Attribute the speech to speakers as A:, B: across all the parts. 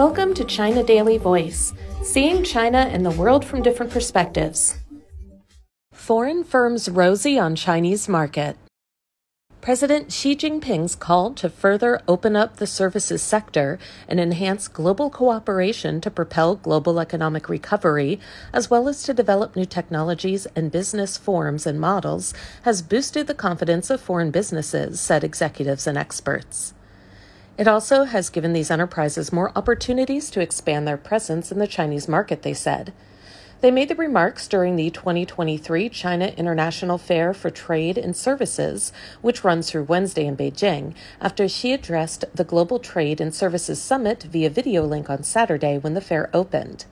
A: Welcome to China Daily Voice, seeing China and the world from different perspectives. Foreign firms rosy on Chinese market. President Xi Jinping's call to further open up the services sector and enhance global cooperation to propel global economic recovery, as well as to develop new technologies and business forms and models, has boosted the confidence of foreign businesses, said executives and experts. It also has given these enterprises more opportunities to expand their presence in the Chinese market, they said. They made the remarks during the 2023 China International Fair for Trade in Services, which runs through Wednesday in Beijing, after Xi addressed the Global Trade in Services Summit via video link on Saturday when the fair opened.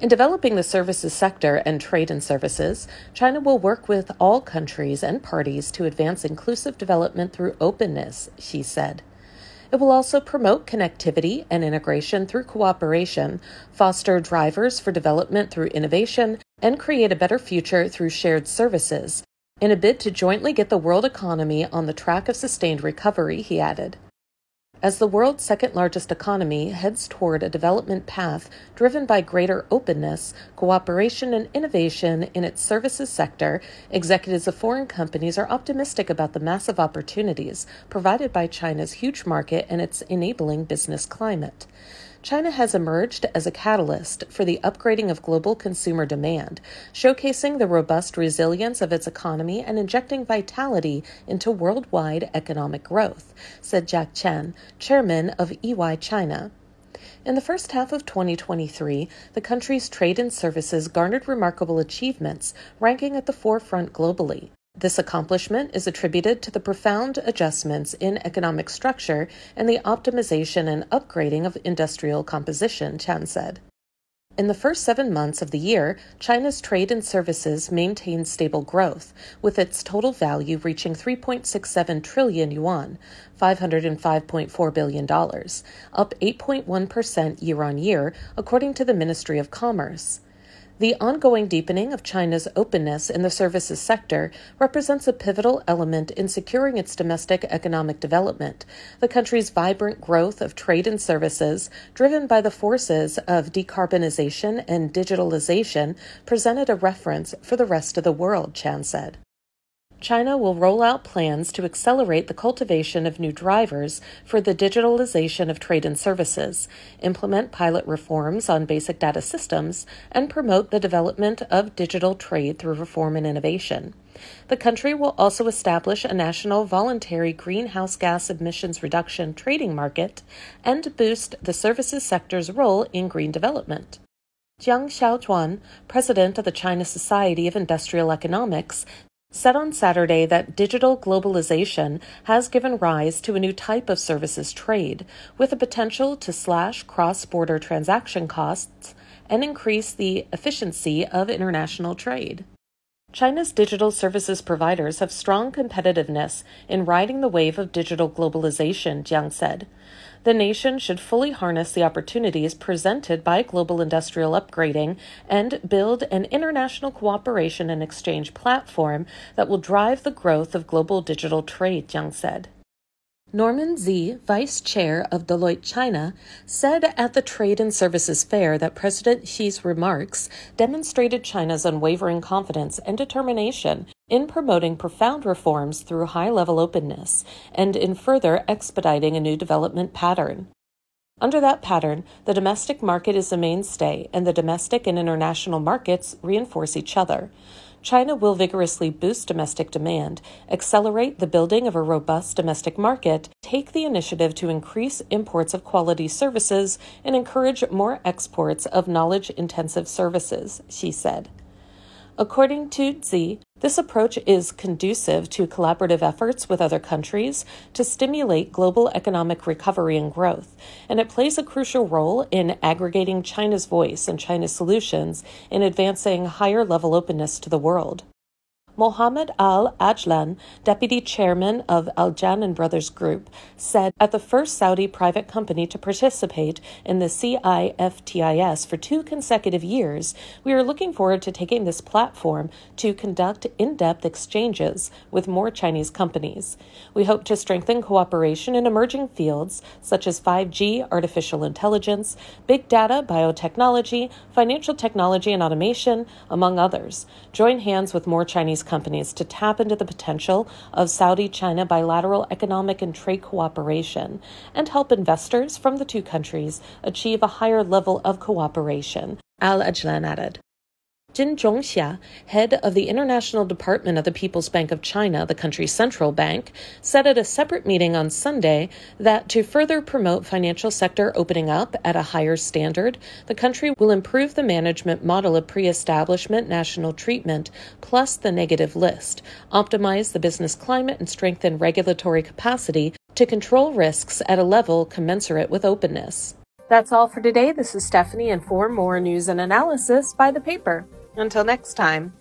A: In developing the services sector and trade and services, China will work with all countries and parties to advance inclusive development through openness, Xi said. It will also promote connectivity and integration through cooperation, foster drivers for development through innovation, and create a better future through shared services, in a bid to jointly get the world economy on the track of sustained recovery, he added. As the world's second largest economy heads toward a development path driven by greater openness, cooperation, and innovation in its services sector, executives of foreign companies are optimistic about the massive opportunities provided by China's huge market and its enabling business climate. China has emerged as a catalyst for the upgrading of global consumer demand, showcasing the robust resilience of its economy and injecting vitality into worldwide economic growth, said Jack Chen, chairman of EY China. In the first half of 2023, the country's trade and services garnered remarkable achievements, ranking at the forefront globally. This accomplishment is attributed to the profound adjustments in economic structure and the optimization and upgrading of industrial composition, Chen said. In the first seven months of the year, China's trade and services maintained stable growth, with its total value reaching 3.67 trillion yuan, $505.4 billion, up 8.1% year on year, according to the Ministry of Commerce. The ongoing deepening of China's openness in the services sector represents a pivotal element in securing its domestic economic development. The country's vibrant growth of trade and services, driven by the forces of decarbonization and digitalization, presented a reference for the rest of the world, Chen said. China will roll out plans to accelerate the cultivation of new drivers for the digitalization of trade and services, implement pilot reforms on basic data systems, and promote the development of digital trade through reform and innovation. The country will also establish a national voluntary greenhouse gas emissions reduction trading market and boost the services sector's role in green development. Jiang Xiaojuan, president of the China Society of Industrial Economics, said on Saturday that digital globalization has given rise to a new type of services trade with the potential to slash cross border transaction costs and increase the efficiency of international trade. China's digital services providers have strong competitiveness in riding the wave of digital globalization, Jiang said. The nation should fully harness the opportunities presented by global industrial upgrading and build an international cooperation and exchange platform that will drive the growth of global digital trade, Jiang said. Norman Sze, vice chair of Deloitte China, said at the Trade and Services Fair that President Xi's remarks demonstrated China's unwavering confidence and determination in promoting profound reforms through high level openness and in further expediting a new development pattern. Under that pattern, the domestic market is the mainstay, and the domestic and international markets reinforce each other. China will vigorously boost domestic demand, accelerate the building of a robust domestic market, take the initiative to increase imports of quality services, and encourage more exports of knowledge intensive services, Sze said. According to Sze, this approach is conducive to collaborative efforts with other countries to stimulate global economic recovery and growth, and it plays a crucial role in aggregating China's voice and China's solutions in advancing higher level openness to the world. Mohammed Al Ajlan, deputy chairman of Al Ajlan Brothers Group, said at the first Saudi private company to participate in the CIFTIS for two consecutive years, we are looking forward to taking this platform to conduct in depth exchanges with more Chinese companies. We hope to strengthen cooperation in emerging fields such as 5G, artificial intelligence, big data, biotechnology, financial technology and automation, among others. Join hands with more Chinese companies to tap into the potential of Saudi China bilateral economic and trade cooperation and help investors from the two countries achieve a higher level of cooperation, Al Ajlan added. Jin Zhongxia, head of the International Department of the People's Bank of China, the country's central bank, said at a separate meeting on Sunday that to further promote financial sector opening up at a higher standard, the country will improve the management model of pre establishment national treatment plus the negative list, optimize the business climate, and strengthen regulatory capacity to control risks at a level commensurate with openness. That's all for today. This is Stephanie, and for more news and analysis, buy the paper. Until next time.